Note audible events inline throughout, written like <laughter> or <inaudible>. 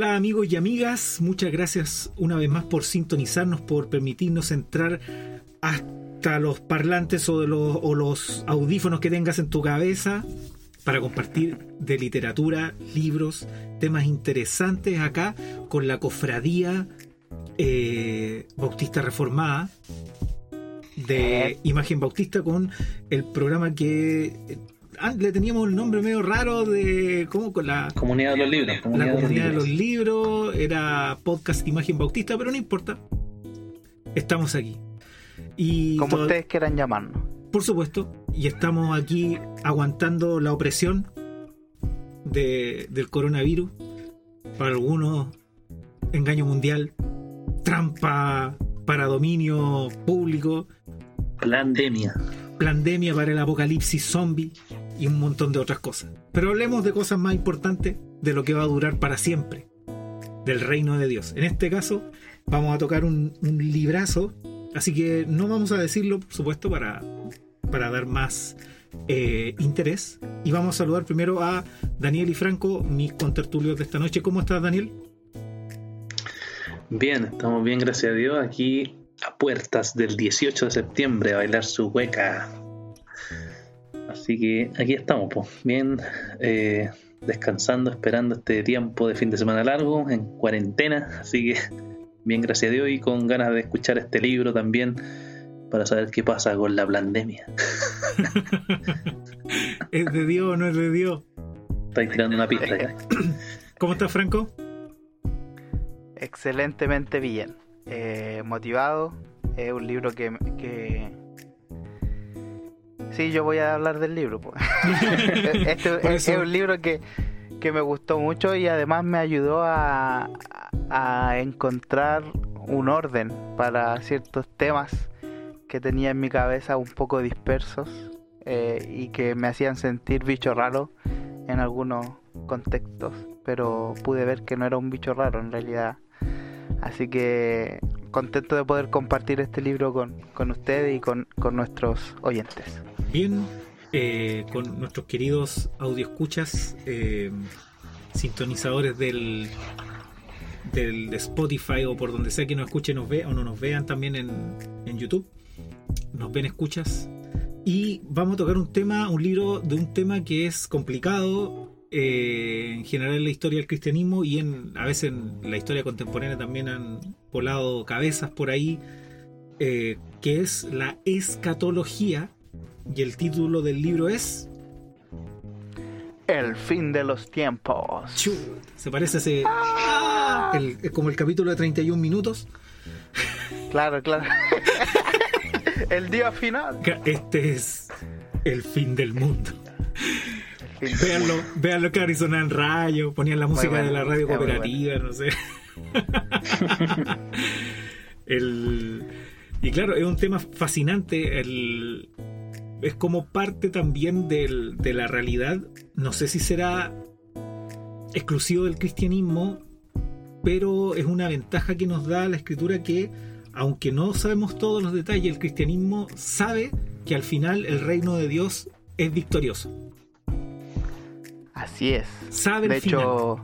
Hola amigos y amigas, muchas gracias una vez más por sintonizarnos, por permitirnos entrar hasta los parlantes o, de los, o los audífonos que tengas en tu cabeza para compartir de literatura, libros, temas interesantes acá con la cofradía eh, bautista reformada de Imagen Bautista con el programa que le teníamos el nombre medio raro de ¿cómo? con la comunidad de los libros la comunidad de los libros. era podcast Imagen Bautista pero no importa. Estamos aquí. Y como ustedes quieran llamarnos. Por supuesto y estamos aquí aguantando la opresión de, del coronavirus. Para algunos engaño mundial trampa para dominio público. Plandemia. Plandemia para el apocalipsis zombie y un montón de otras cosas. Pero hablemos de cosas más importantes de lo que va a durar para siempre, del reino de Dios. En este caso, vamos a tocar un, librazo, así que no vamos a decirlo, por supuesto, para, para dar más eh, interés. Y vamos a saludar primero a Daniel y Franco, mis contertulios de esta noche. ¿Cómo estás, Daniel? Bien, estamos bien, gracias a Dios. Aquí a puertas del 18 de septiembre a bailar su hueca. Así que aquí estamos, pues, bien eh, descansando, esperando este tiempo de fin de semana largo, en cuarentena. Así que bien, gracias a Dios, y con ganas de escuchar este libro también para saber qué pasa con la pandemia. <laughs> ¿Es de Dios o no es de Dios? Estáis tirando una pista ya. <laughs> ¿Cómo estás, Franco? Excelentemente bien. Eh, motivado. Es un libro que, que... Sí, yo voy a hablar del libro. Pues. <laughs> este es, un libro que, que, me gustó mucho y además me ayudó a, a encontrar un orden para ciertos temas que tenía en mi cabeza un poco dispersos eh, y que me hacían sentir bicho raro en algunos contextos, pero pude ver que no era un bicho raro en realidad Así que contento de poder compartir este libro con, con ustedes y con, nuestros oyentes. Bien, eh, con nuestros queridos audioscuchas, eh, sintonizadores del, del Spotify o por donde sea que nos escuchen nos ve, o no nos vean también en, en YouTube. Nos ven, escuchas. Y vamos a tocar un tema, un libro de un tema que es complicado, eh, en general en la historia del cristianismo y en a veces en la historia contemporánea también han volado cabezas por ahí, eh, que es la escatología. Y el título del libro es... El fin de los tiempos. se parece a ese... ¡Ah! como el capítulo de 31 minutos. Claro, claro. <laughs> el día final. Este es el fin del mundo. Veanlo, veanlo que Arizona en rayo, ponían la música de la radio cooperativa, no sé. <laughs> y claro, es un tema fascinante. es como parte también de la realidad. No sé si será exclusivo del cristianismo, pero es una ventaja que nos da la escritura que, aunque no sabemos todos los detalles, el cristianismo sabe que al final el reino de Dios es victorioso. Así es. de hecho,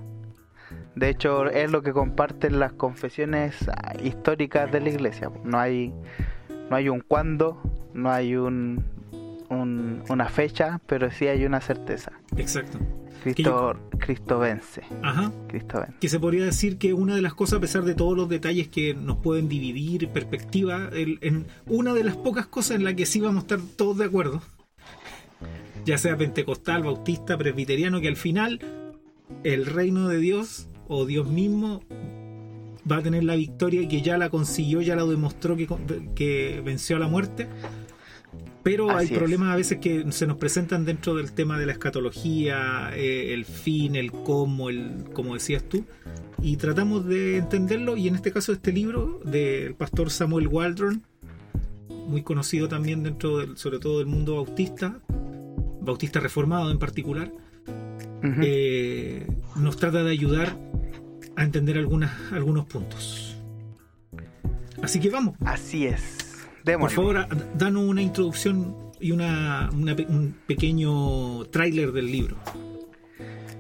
de hecho es lo que comparten las confesiones ah, históricas de la Iglesia. No hay, no hay un cuándo, no hay un, una fecha, pero sí hay una certeza. Exacto. Cristo, Cristo vence. Ajá. Cristo vence. Que se podría decir que una de las cosas, a pesar de todos los detalles que nos pueden dividir, perspectiva, en una de las pocas cosas en la que sí vamos a estar todos de acuerdo, ya sea pentecostal, bautista, presbiteriano, que al final el reino de Dios o Dios mismo va a tener la victoria y que ya la consiguió, ya la demostró que, que venció a la muerte. Pero hay problemas a veces que se nos presentan dentro del tema de la escatología, eh, el fin, el cómo, el como decías tú, y tratamos de entenderlo. Y en este caso, este libro del pastor Samuel Waldron, muy conocido también dentro del, sobre todo del mundo bautista, bautista reformado en particular, eh, nos trata de ayudar a entender algunas, algunos puntos. Así que vamos. Así es. Por favor, danos una introducción y una, un pequeño tráiler del libro.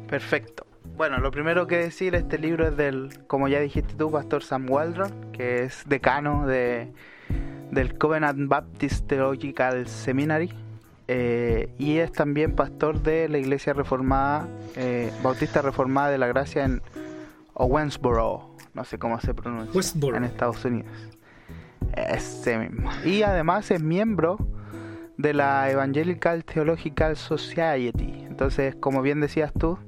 Perfecto. Bueno, lo primero que decir, este libro es del, como ya dijiste tú, Pastor Sam Waldron, que es decano de, del Covenant Baptist Theological Seminary. Eh, y es también pastor de la iglesia reformada, eh, bautista reformada de la gracia en Owensboro, no sé cómo se pronuncia, en Estados Unidos. Ese mismo. Y además es miembro de la Evangelical Theological Society. Entonces, como bien decías tú,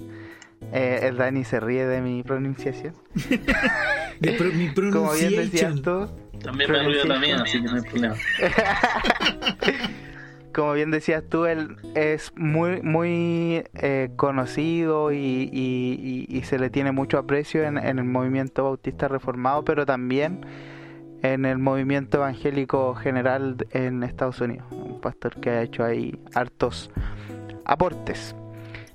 eh, el Dani se ríe de mi pronunciación. <laughs> de mi pronunciación. <laughs> Como bien decías tú. También me río la mía, así que no hay problema. <laughs> como bien decías tú, él es muy, muy eh, conocido y, se le tiene mucho aprecio en, el movimiento bautista reformado, pero también en el movimiento evangélico general en Estados Unidos. Un pastor que ha hecho ahí hartos aportes.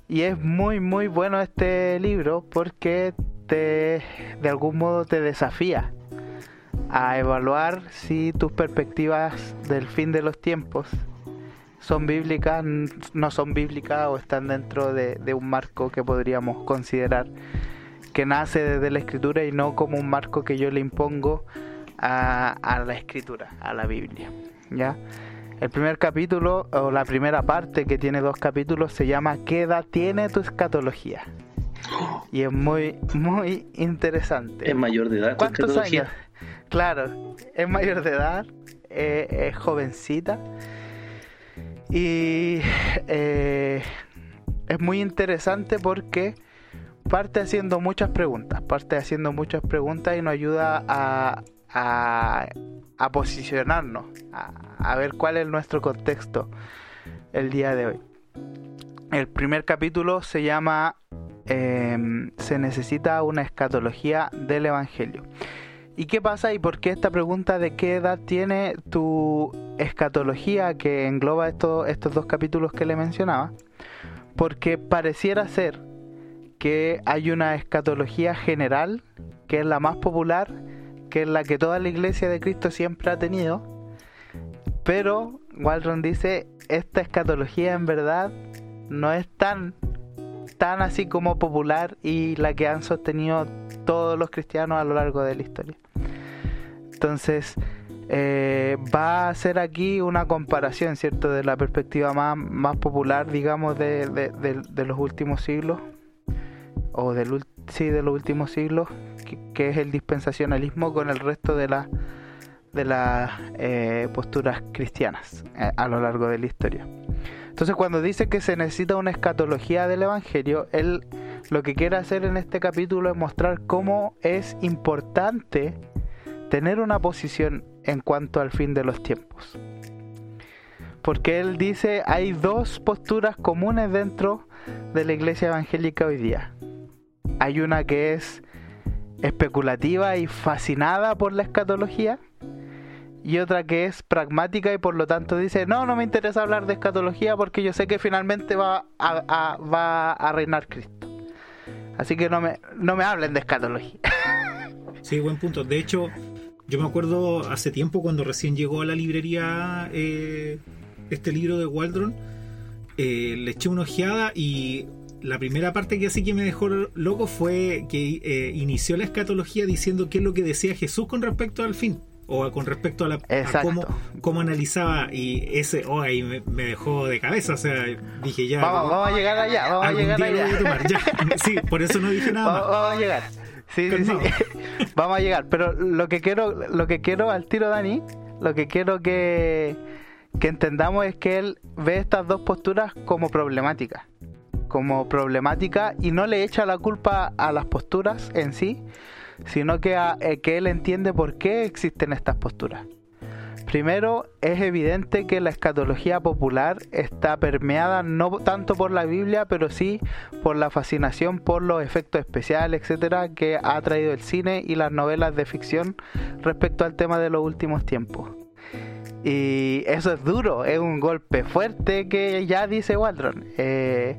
Y es muy, muy bueno este libro porque te, de algún modo te desafía a evaluar si tus perspectivas del fin de los tiempos son bíblicas, no son bíblicas o están dentro de, un marco que podríamos considerar que nace desde la escritura y no como un marco que yo le impongo a, la escritura, a la Biblia. ¿ya? El primer capítulo, o la primera parte que tiene dos capítulos, se llama ¿Qué edad tiene tu escatología? Y es muy, muy interesante. Es mayor de edad. ¿Cuántos años? Claro, es mayor de edad, eh, es jovencita y eh, es muy interesante porque parte haciendo muchas preguntas, parte haciendo muchas preguntas y nos ayuda a, a, posicionarnos, a, ver cuál es nuestro contexto el día de hoy. El primer capítulo se llama em, Se necesita una escatología del Evangelio. ¿Y qué pasa y por qué esta pregunta de qué edad tiene tu escatología que engloba estos, estos dos capítulos que le mencionaba? Porque pareciera ser que hay una escatología general, que es la más popular, que es la que toda la iglesia de Cristo siempre ha tenido, pero Waldron dice, esta escatología en verdad no es tan tan así como popular y la que han sostenido todos los cristianos a lo largo de la historia. Entonces, eh, va a ser aquí una comparación, ¿cierto?, de la perspectiva más, popular, digamos, de, de, los últimos siglos, o del, sí, de los últimos siglos, que, es el dispensacionalismo con el resto de, la, de las eh, posturas cristianas eh, a lo largo de la historia. Entonces cuando dice que se necesita una escatología del Evangelio, él lo que quiere hacer en este capítulo es mostrar cómo es importante tener una posición en cuanto al fin de los tiempos. Porque él dice hay dos posturas comunes dentro de la iglesia evangélica hoy día. Hay una que es especulativa y fascinada por la escatología y otra que es pragmática y por lo tanto dice, no, no me interesa hablar de escatología porque yo sé que finalmente va a, reinar Cristo. Así que no me, no me hablen de escatología. <laughs> Sí, buen punto. De hecho, yo me acuerdo hace tiempo cuando recién llegó a la librería eh, este libro de Waldron, eh, le eché una ojeada y la primera parte que así que me dejó loco fue que eh, inició la escatología diciendo qué es lo que decía Jesús con respecto al fin o con respecto a, la, cómo, analizaba y ese oh ahí me, dejó de cabeza o sea dije ya vamos, vamos a llegar allá vamos a llegar allá. sí por eso no dije nada vamos, vamos a llegar. Sí, sí, sí. <laughs> vamos a llegar. Pero lo que quiero lo que quiero al tiro Dani lo que quiero que que entendamos es que él ve estas dos posturas como problemáticas como problemática y no le echa la culpa a las posturas en sí sino que, eh, que él entiende por qué existen estas posturas. Primero, es evidente que la escatología popular está permeada no tanto por la Biblia, pero sí por la fascinación por los efectos especiales, etcétera, que ha traído el cine y las novelas de ficción respecto al tema de los últimos tiempos. Y eso es duro, es un golpe fuerte que ya dice Waldron. Eh,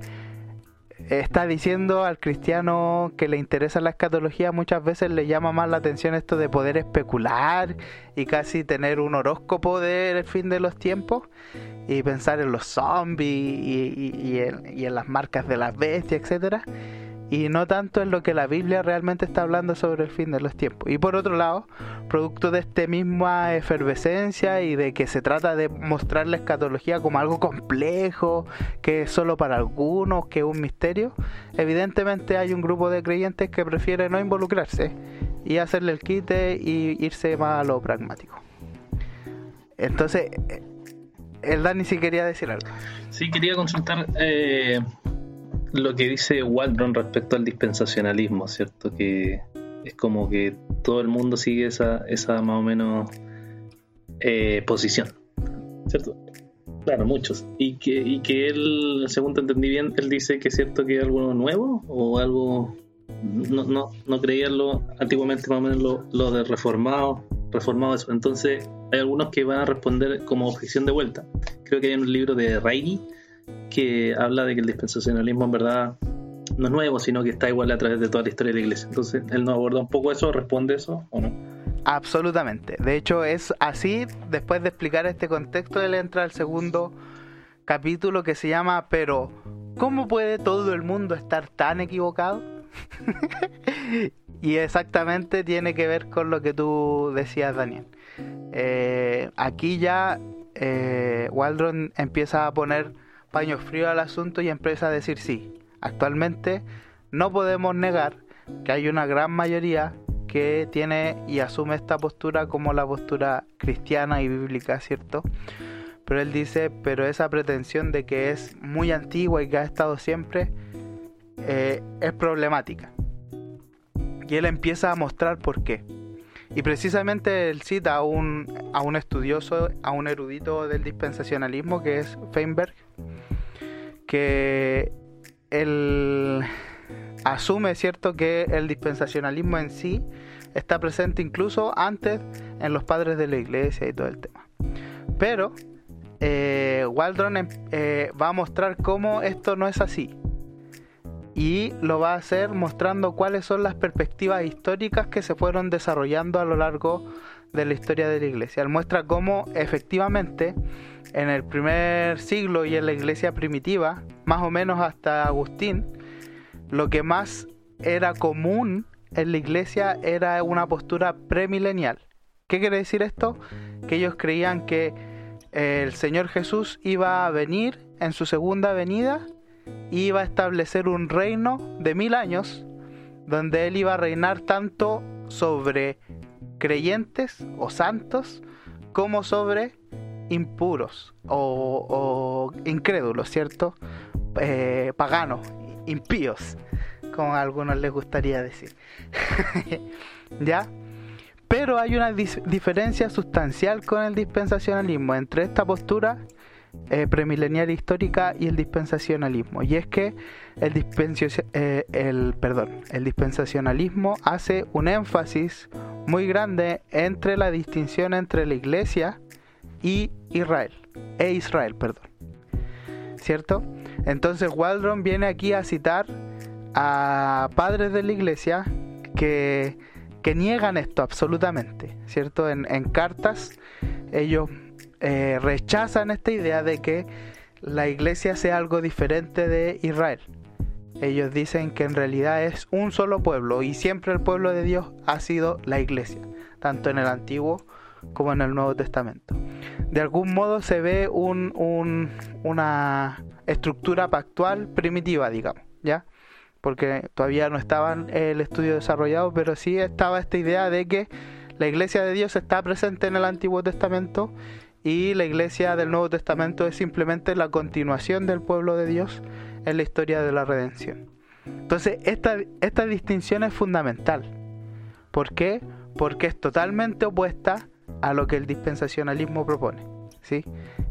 está diciendo al cristiano que le interesa la escatología, muchas veces le llama más la atención esto de poder especular y casi tener un horóscopo del fin de los tiempos y pensar en los zombies y, en, las marcas de las bestias, etcétera. Y no tanto en lo que la Biblia realmente está hablando sobre el fin de los tiempos. Y por otro lado, producto de esta misma efervescencia y de que se trata de mostrar la escatología como algo complejo, que es solo para algunos, que es un misterio, evidentemente hay un grupo de creyentes que prefiere no involucrarse y hacerle el quite y irse más a lo pragmático. Entonces, eh, el Dani sí quería decir algo. Sí, quería consultar eh, lo que dice Waldron respecto al dispensacionalismo, ¿cierto? Que es como que todo el mundo sigue esa, esa más o menos eh, posición, ¿cierto? Claro, muchos. Y que, y que él, según te entendí bien, él dice que es cierto que es algo nuevo o algo... No, no, no creían lo, antiguamente más o menos lo, lo de reformado, reformado eso. Entonces hay algunos que van a responder como objeción de vuelta. Creo que hay un libro de Reini que habla de que el dispensacionalismo en verdad no es nuevo, sino que está igual a través de toda la historia de la iglesia. Entonces, él nos aborda un poco eso, responde eso o no. Absolutamente. De hecho, es así, después de explicar este contexto, él entra al segundo capítulo que se llama Pero, ¿cómo puede todo el mundo estar tan equivocado? <laughs> y exactamente tiene que ver con lo que tú decías, Daniel. Eh, aquí ya eh, Waldron empieza a poner paño frío al asunto y empieza a decir sí. Actualmente no podemos negar que hay una gran mayoría que tiene y asume esta postura como la postura cristiana y bíblica, ¿cierto? Pero él dice, pero esa pretensión de que es muy antigua y que ha estado siempre eh, es problemática. Y él empieza a mostrar por qué. Y precisamente él cita a un, a un estudioso, a un erudito del dispensacionalismo que es Feinberg, que él asume, ¿cierto?, que el dispensacionalismo en sí está presente incluso antes en los padres de la iglesia y todo el tema. Pero eh, Waldron em, eh, va a mostrar cómo esto no es así. Y lo va a hacer mostrando cuáles son las perspectivas históricas que se fueron desarrollando a lo largo de la historia de la iglesia. Él muestra cómo efectivamente en el primer siglo y en la iglesia primitiva, más o menos hasta Agustín, lo que más era común en la iglesia era una postura premilenial. ¿Qué quiere decir esto? Que ellos creían que el Señor Jesús iba a venir en su segunda venida iba a establecer un reino de mil años donde él iba a reinar tanto sobre creyentes o santos como sobre impuros o, incrédulos, ¿cierto? Eh, paganos, impíos, como a algunos les gustaría decir. <laughs> ¿Ya? Pero hay una diferencia sustancial con el dispensacionalismo entre esta postura eh, premilenial histórica y el dispensacionalismo. Y es que el, eh, el, perdón, el dispensacionalismo hace un énfasis muy grande entre la distinción entre la iglesia y Israel, e Israel, perdón. ¿Cierto? Entonces Waldron viene aquí a citar a padres de la iglesia que, que niegan esto absolutamente, ¿cierto? En, cartas ellos eh, rechazan esta idea de que la iglesia sea algo diferente de Israel. Ellos dicen que en realidad es un solo pueblo y siempre el pueblo de Dios ha sido la iglesia, tanto en el Antiguo como en el Nuevo Testamento. De algún modo se ve un, una estructura pactual primitiva, digamos, ¿ya? Porque todavía no estaba el estudio desarrollado, pero sí estaba esta idea de que la iglesia de Dios está presente en el Antiguo Testamento y la iglesia del Nuevo Testamento es simplemente la continuación del pueblo de Dios en la historia de la redención. Entonces, esta, esta distinción es fundamental. ¿Por qué? Porque es totalmente opuesta a lo que el dispensacionalismo propone, ¿sí?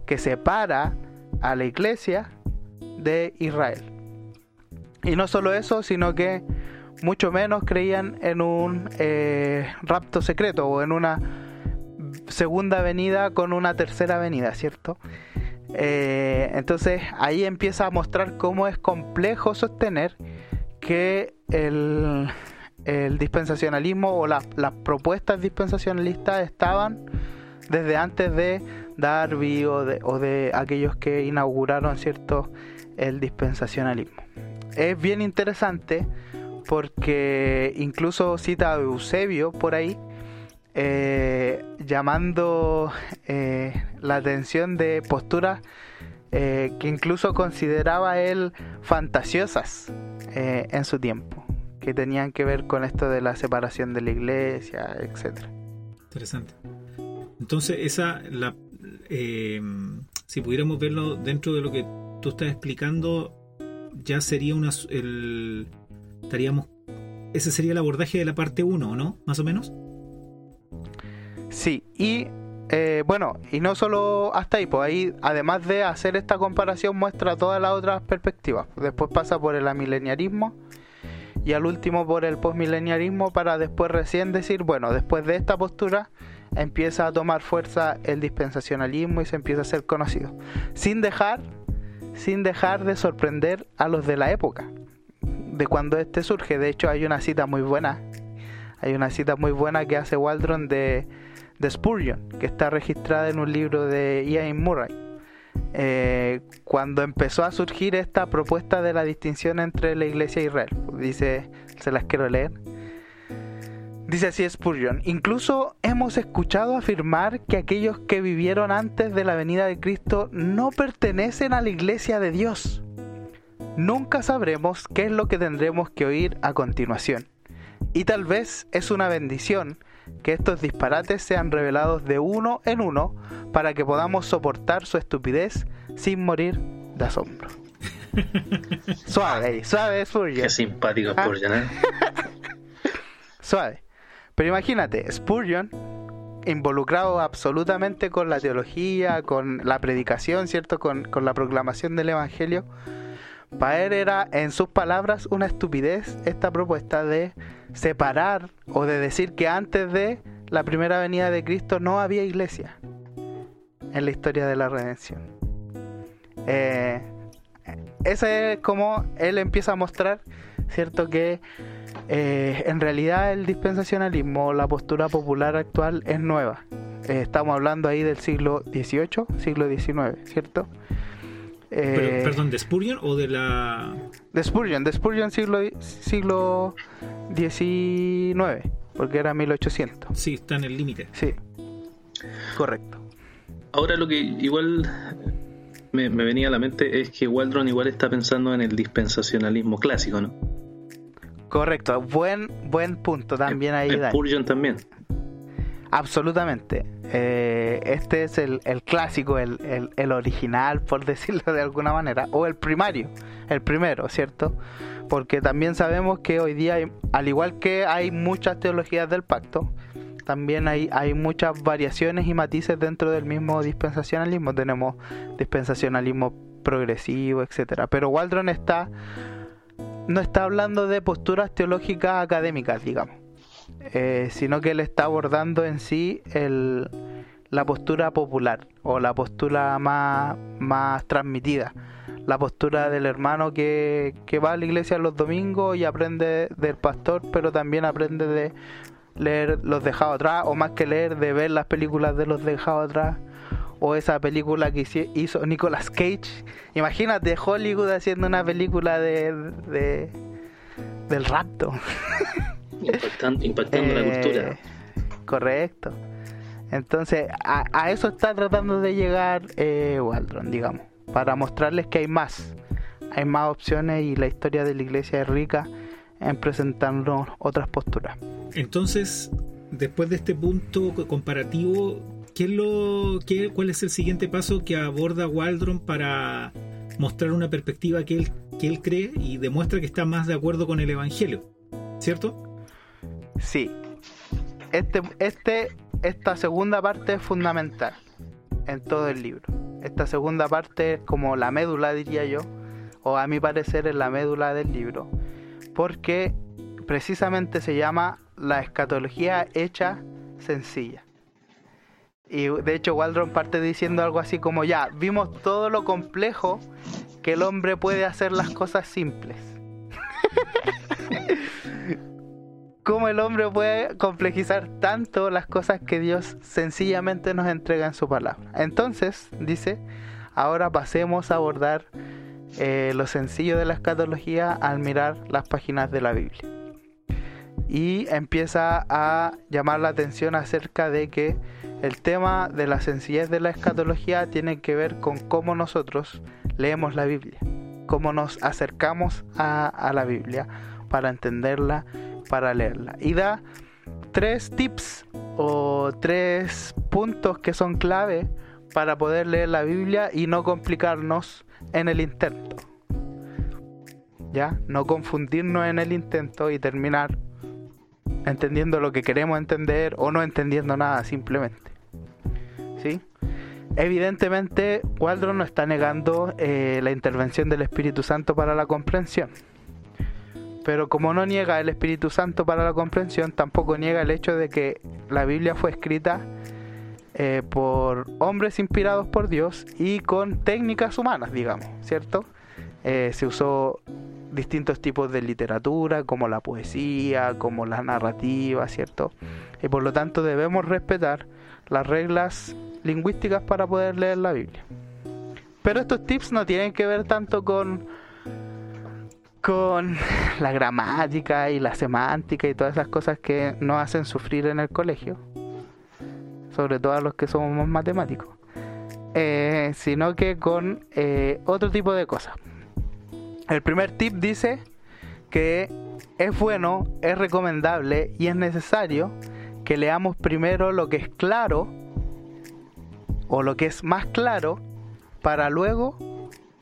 que separa a la iglesia de Israel. Y no solo eso, sino que mucho menos creían en un eh, rapto secreto o en una segunda venida con una tercera venida, ¿cierto? Eh, entonces ahí empieza a mostrar cómo es complejo sostener que el, el dispensacionalismo o las propuestas dispensacionalistas estaban desde antes de Darby o de, o de aquellos que inauguraron cierto el dispensacionalismo. Es bien interesante porque incluso cita a Eusebio por ahí, eh, llamando eh, la atención de posturas eh, que incluso consideraba él fantasiosas en su tiempo, que tenían que ver con esto de la separación de la iglesia, etcétera. Interesante. Entonces, esa, la, si pudiéramos verlo dentro de lo que tú estás explicando, ya sería una, estaríamos, ese sería el abordaje de la parte 1, ¿no? Más o menos. Sí, y eh, bueno, y no solo hasta ahí, pues ahí, además de hacer esta comparación, muestra todas las otras perspectivas. Después pasa por el amileniarismo y al último por el postmileniarismo para después recién decir, bueno, después de esta postura empieza a tomar fuerza el dispensacionalismo y se empieza a ser conocido. Sin dejar, sin dejar de sorprender a los de la época, de cuando este surge. De hecho, hay una cita muy buena. Hay una cita muy buena que hace Waldron de de Spurgeon, que está registrada en un libro de Ian Murray. Eh, cuando empezó a surgir esta propuesta de la distinción entre la iglesia e Israel. Dice, se las quiero leer. Dice así Spurgeon, incluso hemos escuchado afirmar que aquellos que vivieron antes de la venida de Cristo no pertenecen a la iglesia de Dios. Nunca sabremos qué es lo que tendremos que oír a continuación. Y tal vez es una bendición que estos disparates sean revelados de uno en uno para que podamos soportar su estupidez sin morir de asombro. <laughs> suave, suave Spurgeon. Qué simpático ah. Spurgeon, ¿eh? <laughs> suave. Pero imagínate, Spurgeon, involucrado absolutamente con la teología, con la predicación, ¿cierto? Con, con la proclamación del Evangelio, para él era, en sus palabras, una estupidez esta propuesta de separar o de decir que antes de la primera venida de Cristo no había iglesia en la historia de la redención. Eh, ese es como él empieza a mostrar, ¿cierto? Que eh, en realidad el dispensacionalismo, la postura popular actual es nueva. Eh, estamos hablando ahí del siglo XVIII, siglo XIX, ¿cierto? Eh, perdón, ¿de Spurgeon o de la...? De Spurgeon, de Spurgeon siglo, siglo XIX, porque era 1800. Sí, está en el límite. Sí, correcto. Ahora lo que igual me, venía a la mente es que Waldron igual está pensando en el dispensacionalismo clásico, ¿no? Correcto, buen buen punto también ahí. Spurgeon también. Absolutamente. Eh, este es el, clásico, el, original, por <laughs> decirlo de alguna manera, o el primario, el primero, ¿cierto? Porque también sabemos que hoy día, al igual que hay muchas teologías del pacto, también hay, hay muchas variaciones y matices dentro del mismo dispensacionalismo. Tenemos dispensacionalismo progresivo, etcétera. Pero Waldron está no está hablando de posturas teológicas académicas, digamos eh, sino que él está abordando en sí el, la postura popular o la postura más, más transmitida. La postura del hermano que, que va a la iglesia los domingos y aprende del pastor, pero también aprende de leer los dejados atrás, o más que leer, de ver las películas de los dejados atrás, o esa película que hizo Nicolas Cage. Imagínate Hollywood haciendo una película de, de del rapto. <laughs> Impactando, la cultura. Eh, correcto. Entonces, a, eso está tratando de llegar eh, Waldron, digamos, para mostrarles que hay más. Hay más opciones y la historia de la iglesia es rica en presentarnos otras posturas. Entonces, después de este punto comparativo, ¿qué es lo, qué, ¿cuál es el siguiente paso que aborda Waldron para mostrar una perspectiva que él, que él cree y demuestra que está más de acuerdo con el Evangelio? ¿Cierto? Sí. Este, este, esta segunda parte es fundamental en todo el libro. Esta segunda parte es como la médula, diría yo, o a mi parecer es la médula del libro, porque precisamente se llama la escatología hecha sencilla. Y de hecho Waldron parte diciendo algo así como ya, vimos todo lo complejo que el hombre puede hacer las cosas simples. <laughs> cómo el hombre puede complejizar tanto las cosas que Dios sencillamente nos entrega en su palabra. Entonces, dice, ahora pasemos a abordar eh, lo sencillo de la escatología al mirar las páginas de la Biblia. y empieza a llamar la atención acerca de que el tema de la sencillez de la escatología tiene que ver con cómo nosotros leemos la Biblia, cómo nos acercamos a, a la Biblia para entenderla, para leerla. Y da tres tips o tres puntos que son clave para poder leer la Biblia y no complicarnos en el intento. ¿Ya? No confundirnos en el intento y terminar entendiendo lo que queremos entender o no entendiendo nada simplemente. ¿Sí? Evidentemente, Waldron no está negando eh, la intervención del Espíritu Santo para la comprensión. Pero como no niega el Espíritu Santo para la comprensión, tampoco niega el hecho de que la Biblia fue escrita eh, por hombres inspirados por Dios y con técnicas humanas, digamos, ¿cierto? Eh, se usó distintos tipos de literatura, como la poesía, como la narrativa, ¿cierto? Y por lo tanto debemos respetar las reglas lingüísticas para poder leer la Biblia. Pero estos tips no tienen que ver tanto con con <laughs> la gramática y la semántica y todas esas cosas que nos hacen sufrir en el colegio, sobre todo a los que somos matemáticos, eh, sino que con eh, otro tipo de cosas. El primer tip dice que es bueno, es recomendable y es necesario que leamos primero lo que es claro o lo que es más claro para luego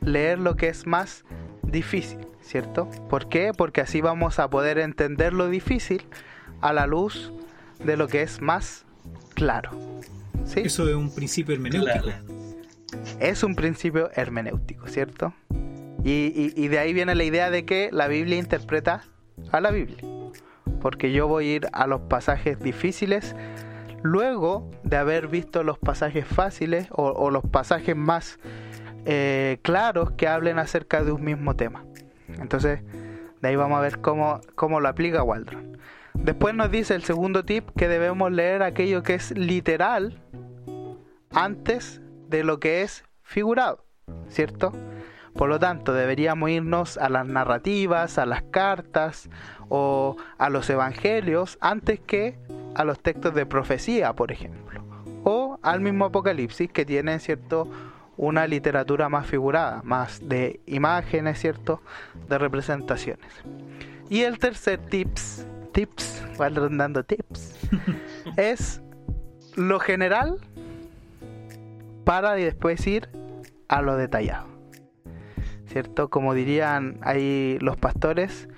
leer lo que es más difícil, ¿cierto? ¿Por qué? Porque así vamos a poder entender lo difícil a la luz de lo que es más claro. ¿sí? Eso es un principio hermenéutico. Es un principio hermenéutico, ¿cierto? Y, de ahí viene la idea de que la Biblia interpreta a la Biblia. Porque yo voy a ir a los pasajes difíciles luego de haber visto los pasajes fáciles o, los pasajes más eh, claros que hablen acerca de un mismo tema. Entonces, de ahí vamos a ver cómo, cómo lo aplica Waldron. Después nos dice el segundo tip que debemos leer aquello que es literal antes de lo que es figurado, ¿cierto? Por lo tanto, deberíamos irnos a las narrativas, a las cartas o a los evangelios antes que a los textos de profecía, por ejemplo, o al mismo Apocalipsis que tiene cierto una literatura más figurada, más de imágenes, cierto, de representaciones. Y el tercer tips, tips, van dando tips, <laughs> es lo general para después ir a lo detallado. ¿cierto? Como dirían ahí los pastores,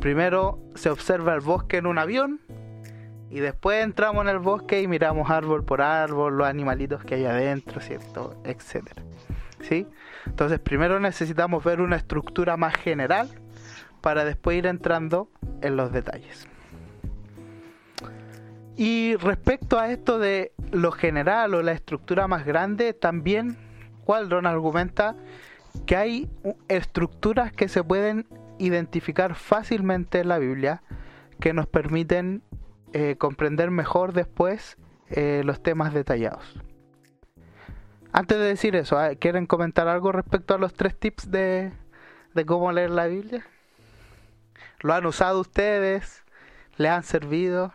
primero se observa el bosque en un avión y después entramos en el bosque y miramos árbol por árbol, los animalitos que hay adentro, ¿cierto? Etcétera. ¿Sí? Entonces, primero necesitamos ver una estructura más general para después ir entrando en los detalles. Y respecto a esto de lo general o la estructura más grande, también Waldron argumenta que hay estructuras que se pueden identificar fácilmente en la Biblia que nos permiten eh, comprender mejor después eh, los temas detallados. Antes de decir eso, ah, ¿quieren comentar algo respecto a los tres tips de, de cómo leer la Biblia? ¿Lo han usado ustedes? ¿Le han servido?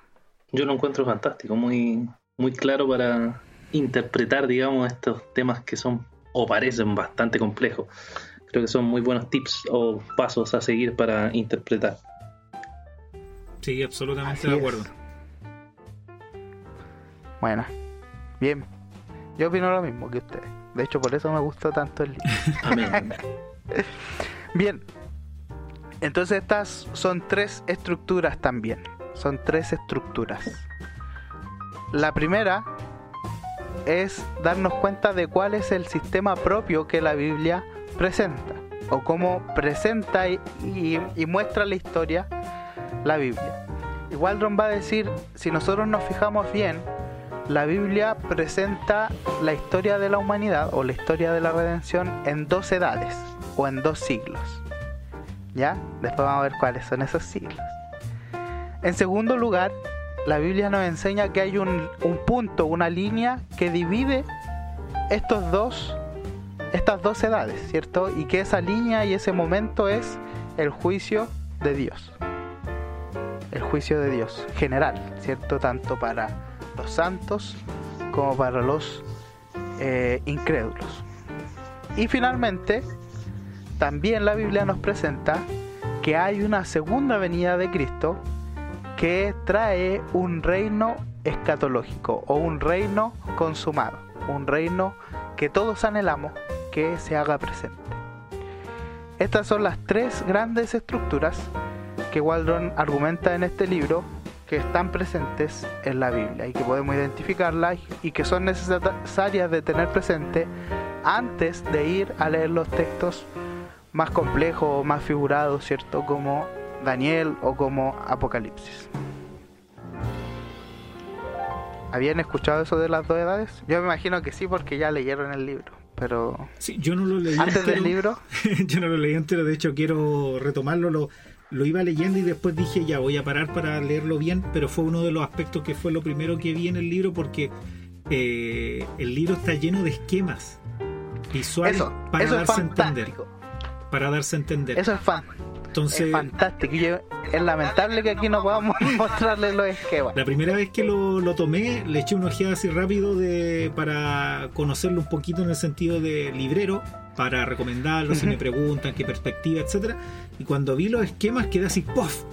Yo lo encuentro fantástico, muy, muy claro para interpretar, digamos, estos temas que son o parecen bastante complejos. Creo que son muy buenos tips o pasos a seguir para interpretar. Sí, absolutamente de acuerdo. Bueno, bien. Yo opino lo mismo que usted. De hecho, por eso me gustó tanto el libro. <laughs> <laughs> bien. Entonces estas son tres estructuras también. Son tres estructuras. La primera es darnos cuenta de cuál es el sistema propio que la Biblia presenta o cómo presenta y, muestra la historia la Biblia. Igual Ron va a decir, si nosotros nos fijamos bien, la Biblia presenta la historia de la humanidad o la historia de la redención en dos edades o en dos siglos. ¿Ya? Después vamos a ver cuáles son esos siglos. En segundo lugar, la Biblia nos enseña que hay un, punto, una línea que divide estos dos, estas dos edades, ¿cierto? Y que esa línea y ese momento es el juicio de Dios. el juicio de Dios general, ¿cierto? Tanto para los santos como para los eh, incrédulos. Y finalmente, también la Biblia nos presenta que hay una segunda venida de Cristo que trae un reino escatológico o un reino consumado, un reino que todos anhelamos que se haga presente. Estas son las tres grandes estructuras que Waldron argumenta en este libro que están presentes en la Biblia y que podemos identificarlas y que son necesarias de tener presente antes de ir a leer los textos más complejos o más figurados, ¿cierto? Como Daniel o como Apocalipsis. ¿Habían escuchado eso de las dos edades? Yo me imagino que sí porque ya leyeron el libro, pero... Sí, yo no lo leí antes del libro. <laughs> yo no lo leí entero, de hecho quiero retomarlo. Lo, lo iba leyendo y después dije ya voy a parar para leerlo bien, pero fue uno de los aspectos que fue lo primero que vi en el libro porque eh, el libro está lleno de esquemas visuales para darse a entender. Para darse a entender. Eso es fan. Entonces, es fantástico. es lamentable que aquí no podamos <laughs> mostrarle los esquemas. La primera vez que lo, lo tomé, le eché una ojeada así rápido de, para conocerlo un poquito en el sentido de librero para recomendarlo, si me preguntan qué perspectiva, etcétera. Y cuando vi los esquemas quedé así, ¡puff!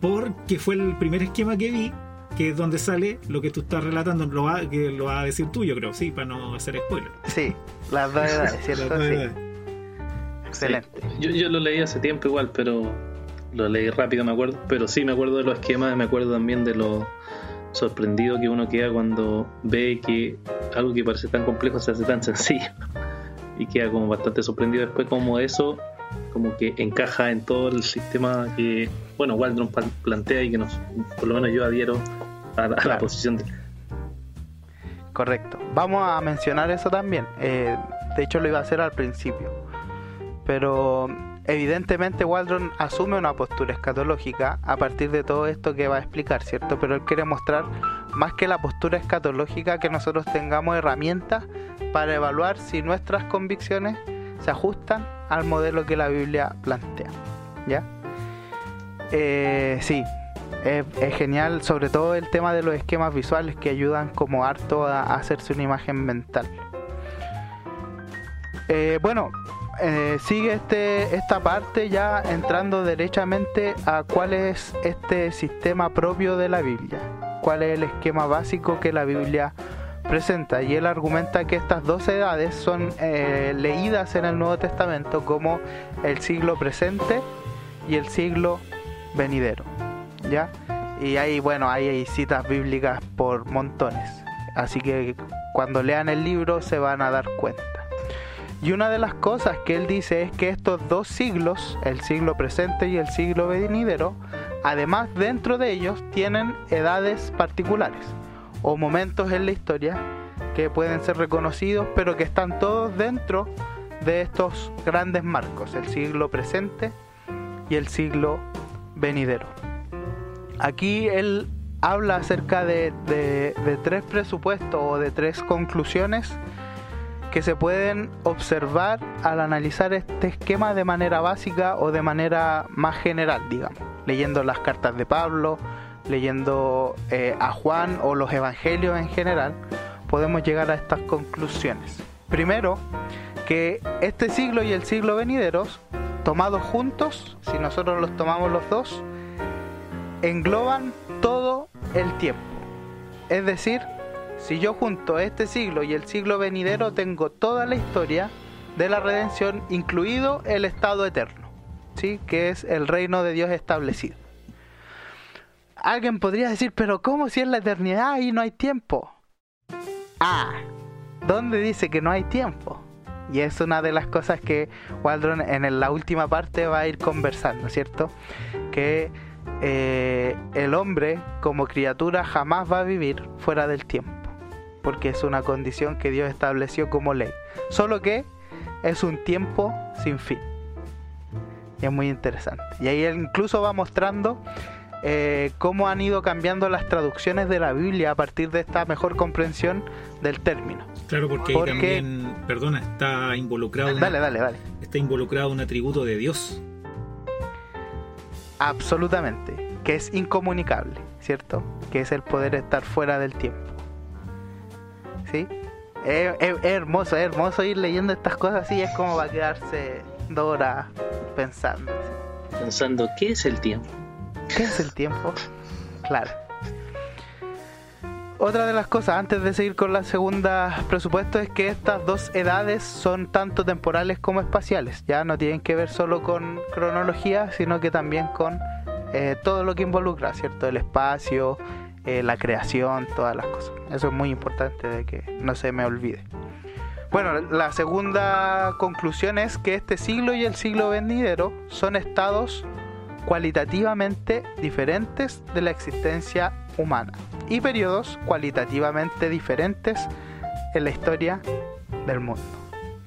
Porque fue el primer esquema que vi, que es donde sale lo que tú estás relatando, lo va, que lo va a decir tú, yo creo, sí, para no hacer spoiler. Sí, las dos edades, <laughs> ¿cierto? Excelente. Yo, yo lo leí hace tiempo igual, pero lo leí rápido, me acuerdo. Pero sí, me acuerdo de los esquemas, me acuerdo también de lo sorprendido que uno queda cuando ve que algo que parece tan complejo se hace tan sencillo <laughs> y queda como bastante sorprendido después como eso como que encaja en todo el sistema que bueno Waldron plantea y que nos por lo menos yo adhiero a, la posición de correcto. Vamos a mencionar eso también. Eh, de hecho lo iba a hacer al principio. Pero evidentemente Waldron asume una postura escatológica a partir de todo esto que va a explicar, ¿cierto? Pero él quiere mostrar más que la postura escatológica que nosotros tengamos herramientas para evaluar si nuestras convicciones se ajustan al modelo que la Biblia plantea. ¿Ya? Eh, sí, es, genial, sobre todo el tema de los esquemas visuales que ayudan como harto a, hacerse una imagen mental. Eh, bueno, eh, sigue este, esta parte ya entrando derechamente a cuál es este sistema propio de la Biblia, cuál es el esquema básico que la Biblia presenta y él argumenta que estas dos edades son eh, leídas en el Nuevo Testamento como el siglo presente y el siglo venidero. ¿Ya? Y ahí, bueno, ahí hay citas bíblicas por montones. Así que cuando lean el libro se van a dar cuenta. Y una de las cosas que él dice es que estos dos siglos, el siglo presente y el siglo venidero, además dentro de ellos tienen edades particulares o momentos en la historia que pueden ser reconocidos, pero que están todos dentro de estos grandes marcos, el siglo presente y el siglo venidero. Aquí él habla acerca de, tres presupuestos o de tres conclusiones que se pueden observar al analizar este esquema de manera básica o de manera más general, digamos, leyendo las cartas de Pablo, leyendo eh, a Juan o los evangelios en general, podemos llegar a estas conclusiones. Primero, que este siglo y el siglo venideros, tomados juntos, si nosotros los tomamos los dos, engloban todo el tiempo. Es decir, si yo junto este siglo y el siglo venidero, tengo toda la historia de la redención, incluido el estado eterno, ¿sí? que es el reino de Dios establecido. Alguien podría decir, pero ¿cómo si es la eternidad y no hay tiempo? Ah, ¿dónde dice que no hay tiempo? Y es una de las cosas que Waldron en la última parte va a ir conversando, ¿cierto? Que eh, el hombre como criatura jamás va a vivir fuera del tiempo, porque es una condición que Dios estableció como ley. Solo que es un tiempo sin fin. Y es muy interesante. Y ahí él incluso va mostrando eh, cómo han ido cambiando las traducciones de la Biblia a partir de esta mejor comprensión del término. Claro, porque, ahí también, perdona, está involucrado. Dale, dale, dale. Está involucrado un atributo de Dios. Absolutamente. que es incomunicable, ¿cierto? Que es el poder estar fuera del tiempo. ¿Sí? Es, hermoso, es hermoso ir leyendo estas cosas así, es como va a quedarse dos horas pensando. Pensando, ¿qué es el tiempo? ¿Qué es el tiempo? Claro. Otra de las cosas, antes de seguir con la segunda presupuesto, es que estas dos edades son tanto temporales como espaciales. Ya no tienen que ver solo con cronología, sino que también con eh, todo lo que involucra, ¿cierto? El espacio, eh, la creación, todas las cosas. Eso es muy importante de que no se me olvide. Bueno, la segunda conclusión es que este siglo y el siglo venidero son estados cualitativamente diferentes de la existencia humana y periodos cualitativamente diferentes en la historia del mundo.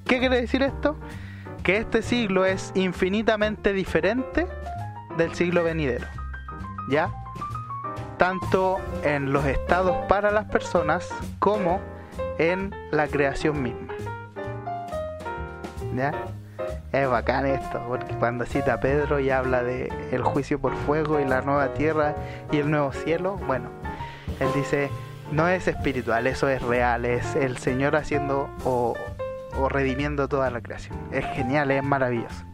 ¿Qué quiere decir esto? Que este siglo es infinitamente diferente del siglo venidero. ¿Ya? Tanto en los estados para las personas como en la creación misma. ¿Ya? Es bacán esto, porque cuando cita a Pedro y habla de el juicio por fuego y la nueva tierra y el nuevo cielo, bueno, él dice, no es espiritual, eso es real, es el Señor haciendo o, o redimiendo toda la creación. Es genial, es maravilloso.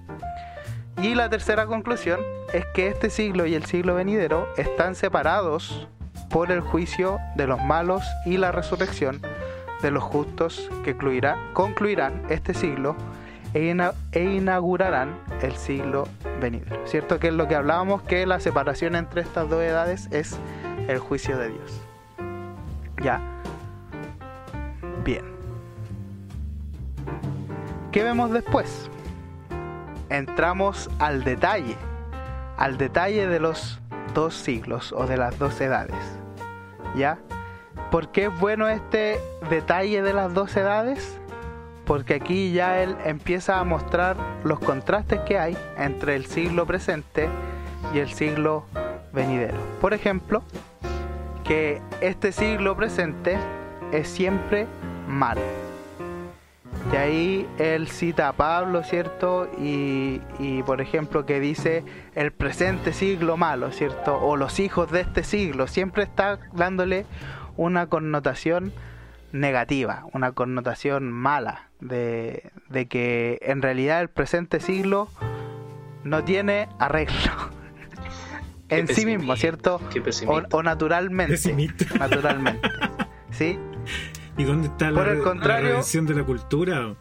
Y la tercera conclusión es que este siglo y el siglo venidero están separados por el juicio de los malos y la resurrección de los justos que concluirán este siglo e, e, inaugurarán el siglo venidero. ¿Cierto? Que es lo que hablábamos, que la separación entre estas dos edades es el juicio de Dios. Ya. Bien. ¿Qué vemos después? Entramos al detalle, al detalle de los dos siglos o de las dos edades. ¿Ya? ¿Por qué es bueno este detalle de las dos edades? Porque aquí ya él empieza a mostrar los contrastes que hay entre el siglo presente y el siglo venidero. Por ejemplo, que este siglo presente es siempre malo. De ahí él cita a Pablo, ¿cierto? Y, y, por ejemplo que dice el presente siglo malo, ¿cierto? O los hijos de este siglo. Siempre está dándole una connotación negativa, una connotación mala de, que en realidad el presente siglo no tiene arreglo <laughs> en sí mismo, ¿cierto? O, naturalmente. Naturalmente. <laughs> ¿Sí? ¿Y dónde está la, redención de la cultura?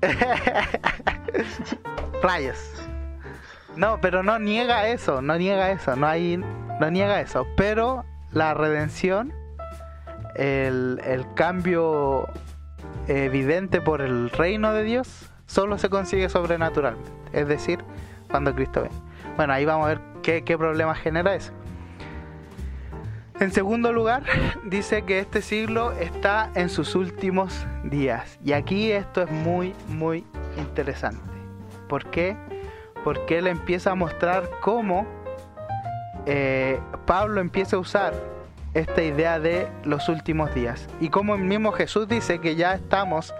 <laughs> Rayos. No, pero no niega eso, no niega eso, no hay, no niega eso. Pero la redención el, cambio evidente por el reino de Dios solo se consigue sobrenaturalmente, es decir, cuando Cristo viene. Bueno, ahí vamos a ver qué, qué problema genera eso. En segundo lugar, <laughs> dice que este siglo está en sus últimos días. Y aquí esto es muy, muy interesante. ¿Por qué? Porque él empieza a mostrar cómo eh, Pablo empieza a usar esta idea de los últimos días. Y como el mismo Jesús dice que ya estamos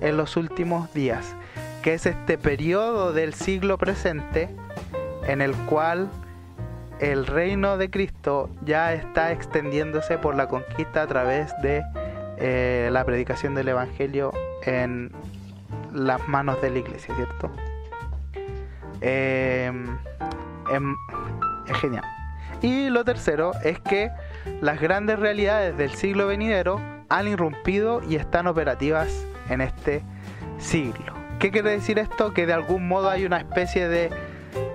en los últimos días, que es este periodo del siglo presente en el cual el reino de Cristo ya está extendiéndose por la conquista a través de eh, la predicación del Evangelio en las manos de la iglesia, ¿cierto? Em, em, es genial. Y lo tercero es que las grandes realidades del siglo venidero han irrumpido y están operativas en este siglo. ¿Qué quiere decir esto? Que de algún modo hay una especie de,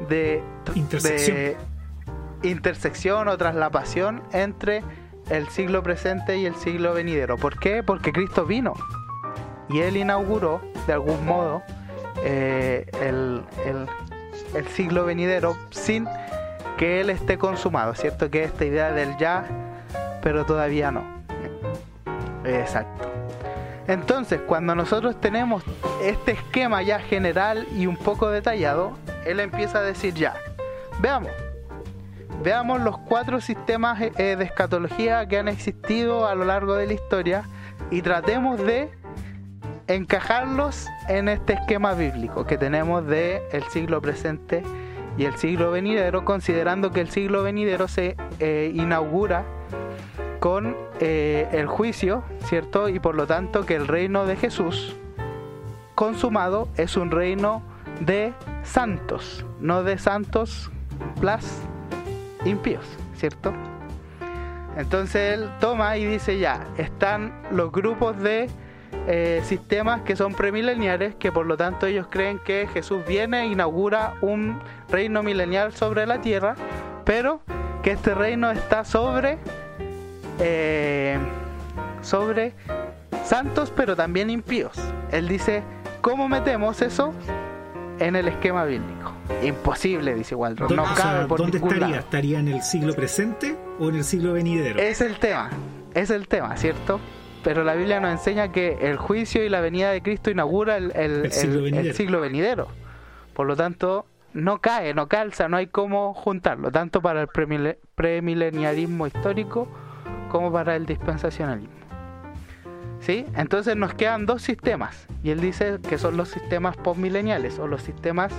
de, intersección. o traslapación entre el siglo presente y el siglo venidero. ¿Por qué? Porque Cristo vino y Él inauguró de algún modo eh, el, el siglo venidero sin que Él esté consumado, ¿cierto? Que esta idea del ya, pero todavía no. Exacto. Entonces, cuando nosotros tenemos este esquema ya general y un poco detallado, Él empieza a decir ya, veamos, veamos los cuatro sistemas eh, de escatología que han existido a lo largo de la historia y tratemos de encajarlos en este esquema bíblico que tenemos del el siglo presente y el siglo venidero, considerando que el siglo venidero se eh, inaugura con eh, el juicio, ¿cierto? Y por lo tanto que el reino de Jesús consumado es un reino de santos, no de santos plus impíos, ¿cierto? Entonces él toma y dice ya, están los grupos de eh, sistemas que son premileniales, que por lo tanto ellos creen que Jesús viene e inaugura un reino milenial sobre la tierra, pero que este reino está sobre, eh, sobre santos, pero también impíos. Él dice, ¿cómo metemos eso en el esquema bíblico? Imposible, dice Waldron. No cabe por ¿Dónde estaría? Lado. ¿Estaría en el siglo presente o en el siglo venidero? Es el tema, es el tema, ¿cierto? Pero la Biblia nos enseña que el juicio y la venida de Cristo inaugura el, el, El siglo el- venidero. el siglo venidero. Por lo tanto, no cae, no calza, no hay cómo juntarlo, tanto para el premile- premilenialismo histórico como para el dispensacionalismo. ¿Sí? Entonces nos quedan dos sistemas, y él dice que son los sistemas postmileniales o los sistemas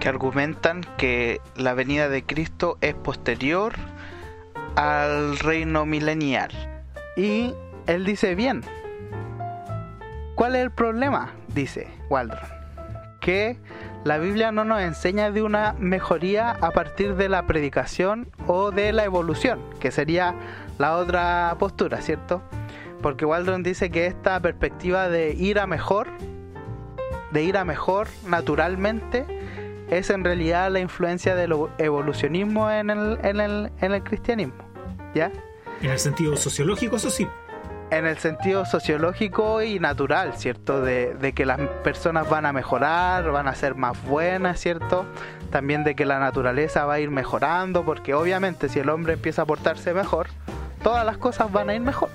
que argumentan que la venida de Cristo es posterior al reino milenial. Y él dice, bien, ¿cuál es el problema? Dice Waldron, que la Biblia no nos enseña de una mejoría a partir de la predicación o de la evolución, que sería la otra postura, ¿cierto? Porque Waldron dice que esta perspectiva de ir a mejor, de ir a mejor naturalmente, es en realidad la influencia del evolucionismo en el, en el, en el cristianismo. ¿Ya? En el sentido sociológico, eso sí. En el sentido sociológico y natural, ¿cierto? De, que las personas van a mejorar, van a ser más buenas, ¿cierto? También de que la naturaleza va a ir mejorando, porque obviamente si el hombre empieza a portarse mejor, todas las cosas van a ir mejor.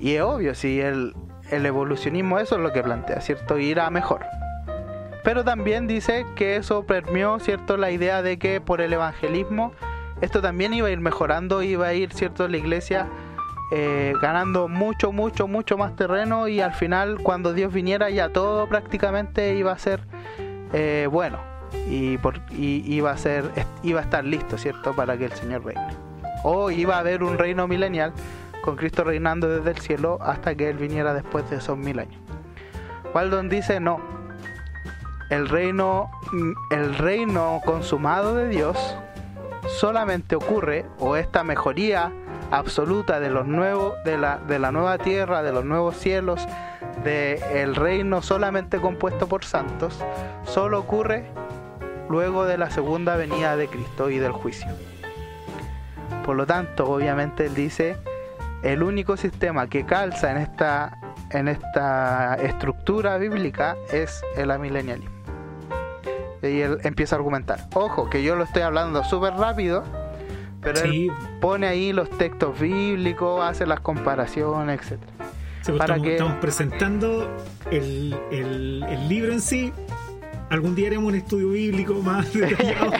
Y es obvio, si el, el evolucionismo eso es lo que plantea, ¿cierto? Ir a mejor. Pero también dice que eso permeó, ¿cierto? La idea de que por el evangelismo esto también iba a ir mejorando, iba a ir, ¿cierto? La iglesia eh, ganando mucho, mucho, mucho más terreno y al final cuando Dios viniera ya todo prácticamente iba a ser eh, bueno y, iba a ser iba a estar listo, ¿cierto? Para que el Señor reine. O iba a haber un reino milenial con Cristo reinando desde el cielo hasta que Él viniera después de esos mil años. Waldon dice no. El reino, el reino consumado de Dios solamente ocurre, o esta mejoría absoluta de los nuevos, de la, de la nueva tierra, de los nuevos cielos, del el reino solamente compuesto por santos, solo ocurre luego de la segunda venida de Cristo y del juicio. Por lo tanto, obviamente él dice, el único sistema que calza en esta, en esta estructura bíblica es el amilenialismo. Y él empieza a argumentar. Ojo, que yo lo estoy hablando súper rápido, pero Sí. él pone ahí los textos bíblicos, hace las comparaciones, etc. Sí, pues Para estamos, que- estamos presentando el, el- el libro en sí. Algún día haremos un estudio bíblico más <laughs> detallado.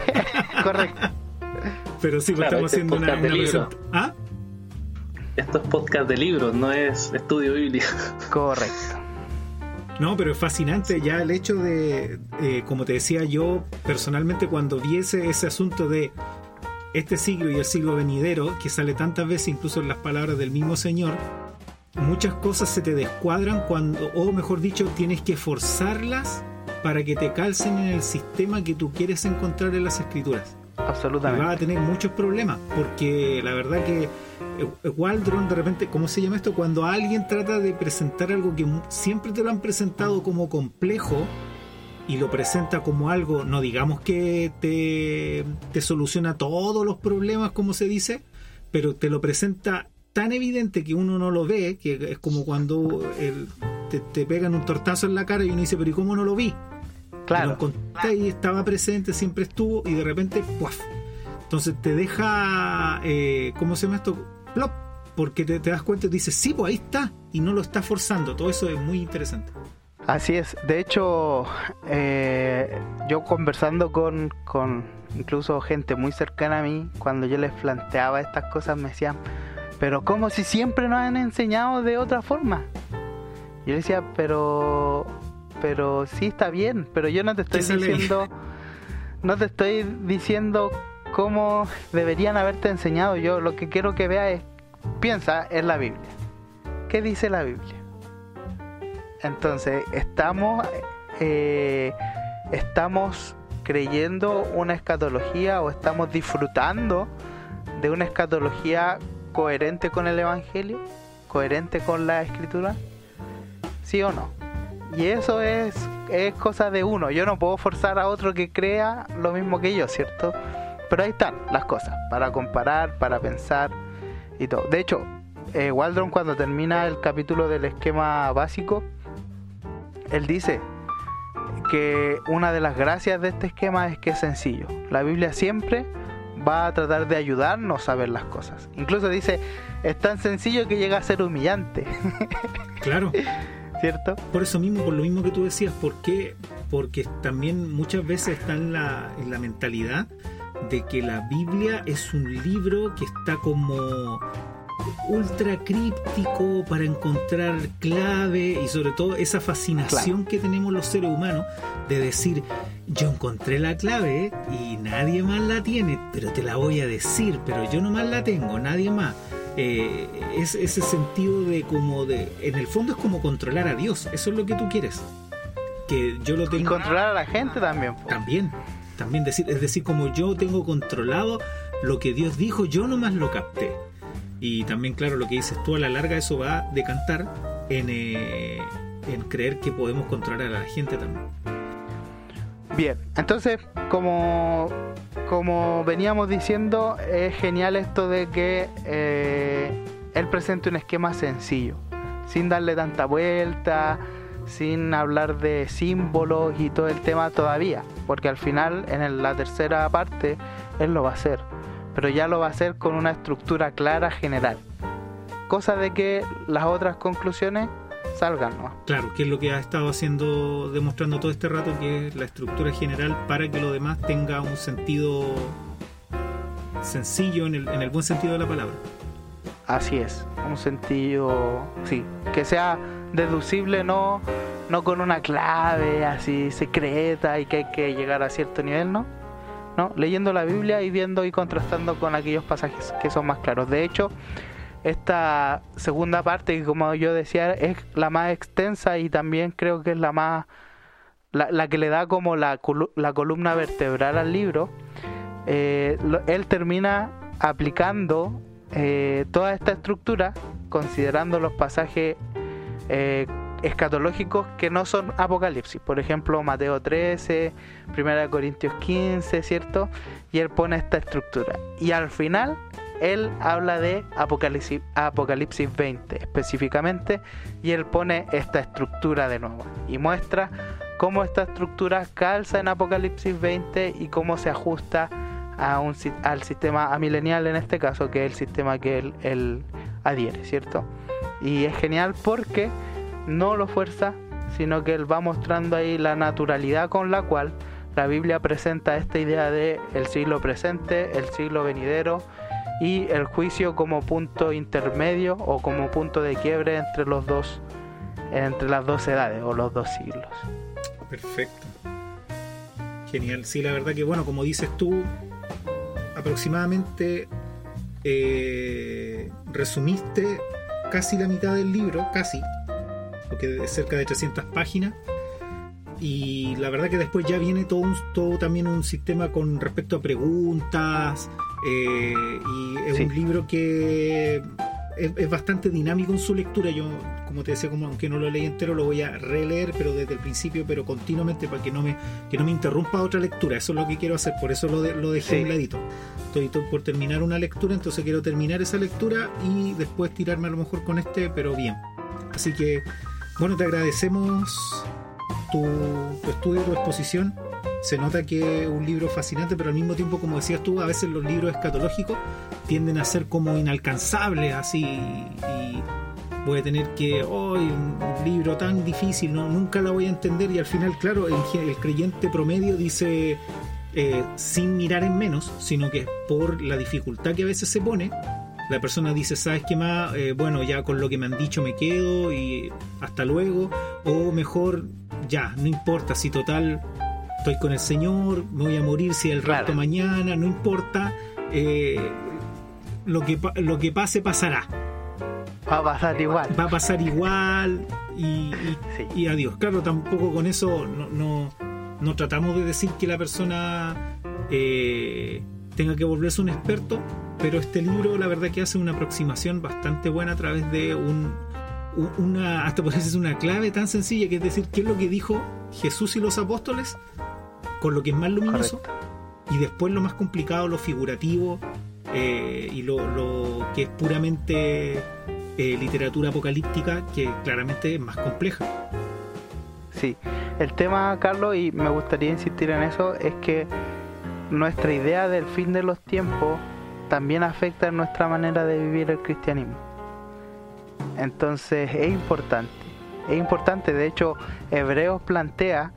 Correcto. Pero sí, pues Claro, estamos este es haciendo una, una libro. present- ¿Ah? Esto es podcast de libros, no es estudio bíblico. Correcto. No, pero es fascinante ya el hecho de, eh, como te decía yo, personalmente cuando viese ese asunto de este siglo y el siglo venidero, que sale tantas veces incluso en las palabras del mismo Señor, muchas cosas se te descuadran cuando, o mejor dicho, tienes que forzarlas para que te calcen en el sistema que tú quieres encontrar en las escrituras. Y Absolutamente. vas a tener muchos problemas, porque la verdad que eh, Waldron de repente, ¿cómo se llama esto? Cuando alguien trata de presentar algo que siempre te lo han presentado como complejo y lo presenta como algo, no digamos que te, te soluciona todos los problemas, como se dice, pero te lo presenta tan evidente que uno no lo ve, que es como cuando el- te, te pegan un tortazo en la cara y uno dice, pero ¿y cómo no lo vi? Lo Claro. y estaba presente, siempre estuvo y de repente, ¡puaf! Entonces te deja, eh, ¿cómo se llama esto? Plop, porque te, te das cuenta y dices, sí, pues ahí está, y no lo está forzando. Todo eso es muy interesante. Así es. De hecho, eh, yo conversando con, con incluso gente muy cercana a mí, cuando yo les planteaba estas cosas, me decían, pero como si siempre nos han enseñado de otra forma. Yo decía, pero, pero sí está bien, pero yo no te estoy diciendo, no te estoy diciendo cómo deberían haberte enseñado. Yo lo que quiero que veas es, piensa en la Biblia. ¿Qué dice la Biblia? Entonces, estamos, eh, estamos creyendo una escatología o estamos disfrutando de una escatología coherente con el Evangelio, coherente con la Escritura, sí o no. Y eso es, es cosa de uno. Yo no puedo forzar a otro que crea lo mismo que yo, ¿cierto? Pero ahí están las cosas, para comparar, para pensar y todo. De hecho, eh, Waldron cuando termina el capítulo del esquema básico, él dice que una de las gracias de este esquema es que es sencillo. La Biblia siempre va a tratar de ayudarnos a ver las cosas. Incluso dice, es tan sencillo que llega a ser humillante. <laughs> Claro. ¿Cierto? Por eso mismo, por lo mismo que tú decías, ¿por qué? Porque también muchas veces está en la, en la mentalidad de que la Biblia es un libro que está como ultra críptico para encontrar clave y sobre todo esa fascinación que tenemos los seres humanos de decir yo encontré la clave y nadie más la tiene, pero te la voy a decir, pero yo nomás la tengo, nadie más. Eh, es ese sentido de como de en el fondo es como controlar a Dios, eso es lo que tú quieres. Que yo lo tengo. Y controlar a la gente también. También, también decir, es decir, como yo tengo controlado lo que Dios dijo, yo nomás lo capté. Y también, claro, lo que dices tú, a la larga eso va a decantar en, eh, en creer que podemos controlar a la gente también. Bien, entonces, como, como veníamos diciendo, es genial esto de que eh, él presente un esquema sencillo, sin darle tanta vuelta, sin hablar de símbolos y todo el tema todavía, porque al final, en la tercera parte, él lo va a hacer pero ya lo va a hacer con una estructura clara general. Cosa de que las otras conclusiones salgan, ¿no? Claro, que es lo que ha estado haciendo, demostrando todo este rato, que es la estructura general para que lo demás tenga un sentido sencillo en el, en el buen sentido de la palabra. Así es, un sentido, sí, que sea deducible, no, no con una clave así secreta y que hay que llegar a cierto nivel, ¿no? ¿No? leyendo la Biblia y viendo y contrastando con aquellos pasajes que son más claros. De hecho, esta segunda parte, que como yo decía, es la más extensa y también creo que es la más la, que le da como la, la, columna vertebral al libro, eh, él termina aplicando eh, toda esta estructura, considerando los pasajes eh, escatológicos que no son Apocalipsis. Por ejemplo, Mateo 13, 1 Corintios 15, ¿cierto? Y él pone esta estructura. Y al final, él habla de Apocalipsis, Apocalipsis 20 específicamente, y él pone esta estructura de nuevo. Y muestra cómo esta estructura calza en Apocalipsis 20 y cómo se ajusta a un, al sistema amilenial en este caso, que es el sistema que él, él adhiere, ¿cierto? Y es genial porque no lo fuerza, sino que él va mostrando ahí la naturalidad con la cual la Biblia presenta esta idea de el siglo presente, el siglo venidero y el juicio como punto intermedio o como punto de quiebre entre los dos entre las dos edades o los dos siglos. Perfecto. Genial. Sí, la verdad que bueno, como dices tú, aproximadamente eh, resumiste casi la mitad del libro, casi, porque es cerca de 300 páginas. Y la verdad que después ya viene todo, todo también un sistema con respecto a preguntas. Eh, y es un libro que es, bastante dinámico en su lectura. Yo, como te decía, como aunque no lo leí entero, lo voy a releer, pero desde el principio, pero continuamente para que no me, que no me interrumpa otra lectura. Eso es lo que quiero hacer, por eso lo, lo dejé a un ladito. Estoy por terminar una lectura, entonces quiero terminar esa lectura y después tirarme a lo mejor con este, pero bien. Así que bueno, te agradecemos tu, estudio, tu exposición. Se nota que es un libro fascinante, pero al mismo tiempo, como decías tú, a veces los libros escatológicos tienden a ser como inalcanzables, así, y voy a tener que, hoy un libro tan difícil, no, nunca lo voy a entender, y al final, claro, el, el creyente promedio dice, eh, sin mirar en menos, sino que por la dificultad que a veces se pone, la persona dice, ¿sabes qué más? Eh, bueno, ya con lo que me han dicho me quedo y hasta luego. O mejor, ya, no importa, si total estoy con el Señor, me voy a morir si el rato mañana, no importa, eh, lo, que, lo que pase pasará. Va a pasar igual. Va a pasar igual y, y, adiós. Claro, tampoco con eso no, no, tratamos de decir que la persona eh, tenga que volverse un experto, pero este libro la verdad que hace una aproximación bastante buena a través de un, una, hasta por es una clave tan sencilla que es decir, qué es lo que dijo Jesús y los apóstoles, con lo que es más luminoso, y después lo más complicado, lo figurativo, eh, y lo, lo, que es puramente eh, literatura apocalíptica que claramente es más compleja. Sí, el tema, Carlos, y me gustaría insistir en eso, es que nuestra idea del fin de los tiempos también afecta nuestra manera de vivir el cristianismo. Entonces es importante, es importante, de hecho Hebreos plantea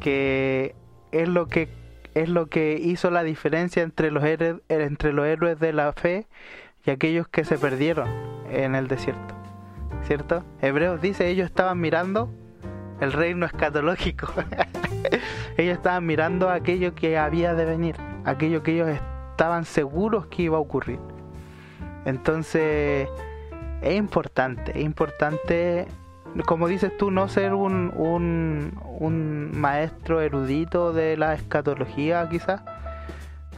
que es lo que es lo que hizo la diferencia entre los entre los héroes de la fe y aquellos que se perdieron en el desierto. ¿Cierto? Hebreos dice, ellos estaban mirando el reino escatológico. <laughs> <laughs> ellos estaban mirando aquello que había de venir, aquello que ellos estaban seguros que iba a ocurrir. Entonces, es importante, es importante, como dices tú, no ser un, un, maestro erudito de la escatología quizás,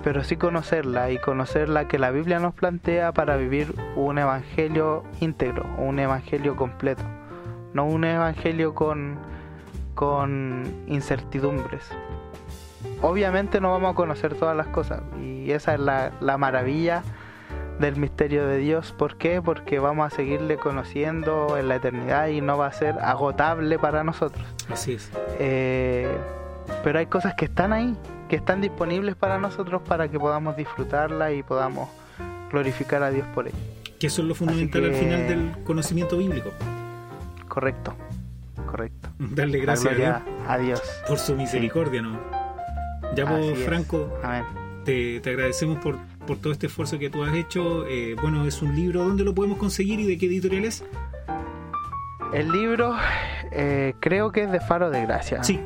pero sí conocerla y conocer la que la Biblia nos plantea para vivir un evangelio íntegro, un evangelio completo, no un evangelio con, con incertidumbres. Obviamente no vamos a conocer todas las cosas y esa es la, la maravilla del misterio de Dios. ¿Por qué? Porque vamos a seguirle conociendo en la eternidad y no va a ser agotable para nosotros. Así es. Eh, pero hay cosas que están ahí que están disponibles para nosotros para que podamos disfrutarla y podamos glorificar a Dios por ello. Que eso es lo fundamental al final del conocimiento bíblico. Correcto, correcto. Darle gracias a, Dios por su misericordia, ¿no? Ya vos, Franco, te, agradecemos por, por todo este esfuerzo que tú has hecho. Eh, bueno, es un libro, ¿dónde lo podemos conseguir y de qué editorial es? El libro eh, creo que es de Faro de Gracia. Sí.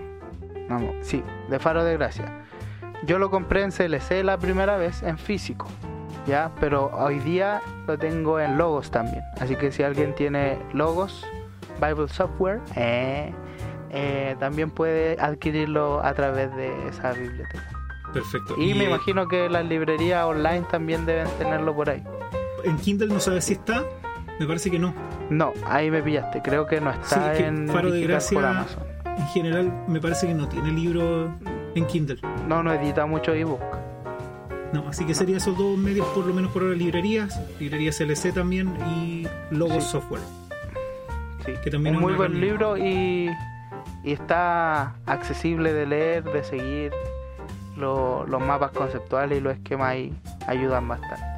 Vamos, sí, de Faro de Gracia. Yo lo compré en CLC la primera vez en físico, ya, pero hoy día lo tengo en Logos también. Así que si alguien tiene Logos, Bible Software, eh, eh, también puede adquirirlo a través de esa biblioteca. Perfecto. Y, me imagino que las librerías online también deben tenerlo por ahí. ¿En Kindle no sabes si está? Me parece que no. No, ahí me pillaste. Creo que no está en Faro de Gracia, por Amazon. En general, me parece que no tiene libro en Kindle. No, no edita mucho ebook. No, así que serían esos dos medios, por lo menos por ahora, librerías, librerías LC también y Logos Software. Sí, que también un muy buen libro y, y, está accesible de leer, de seguir. los mapas conceptuales y los esquemas ahí ayudan bastante.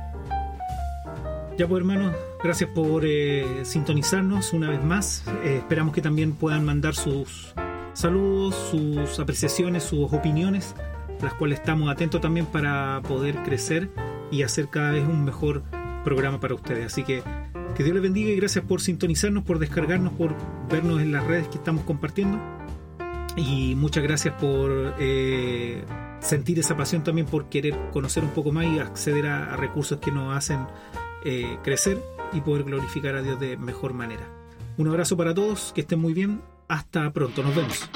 Ya pues hermanos, gracias por eh, sintonizarnos una vez más. Eh, esperamos que también puedan mandar sus saludos, sus apreciaciones, sus opiniones, las cuales estamos atentos también para poder crecer y hacer cada vez un mejor programa para ustedes. Así que que Dios les bendiga y gracias por sintonizarnos, por descargarnos, por vernos en las redes que estamos compartiendo. Y muchas gracias por eh, sentir esa pasión también por querer conocer un poco más y acceder a, recursos que nos hacen eh, crecer y poder glorificar a Dios de mejor manera. Un abrazo para todos, que estén muy bien hasta pronto, nos vemos.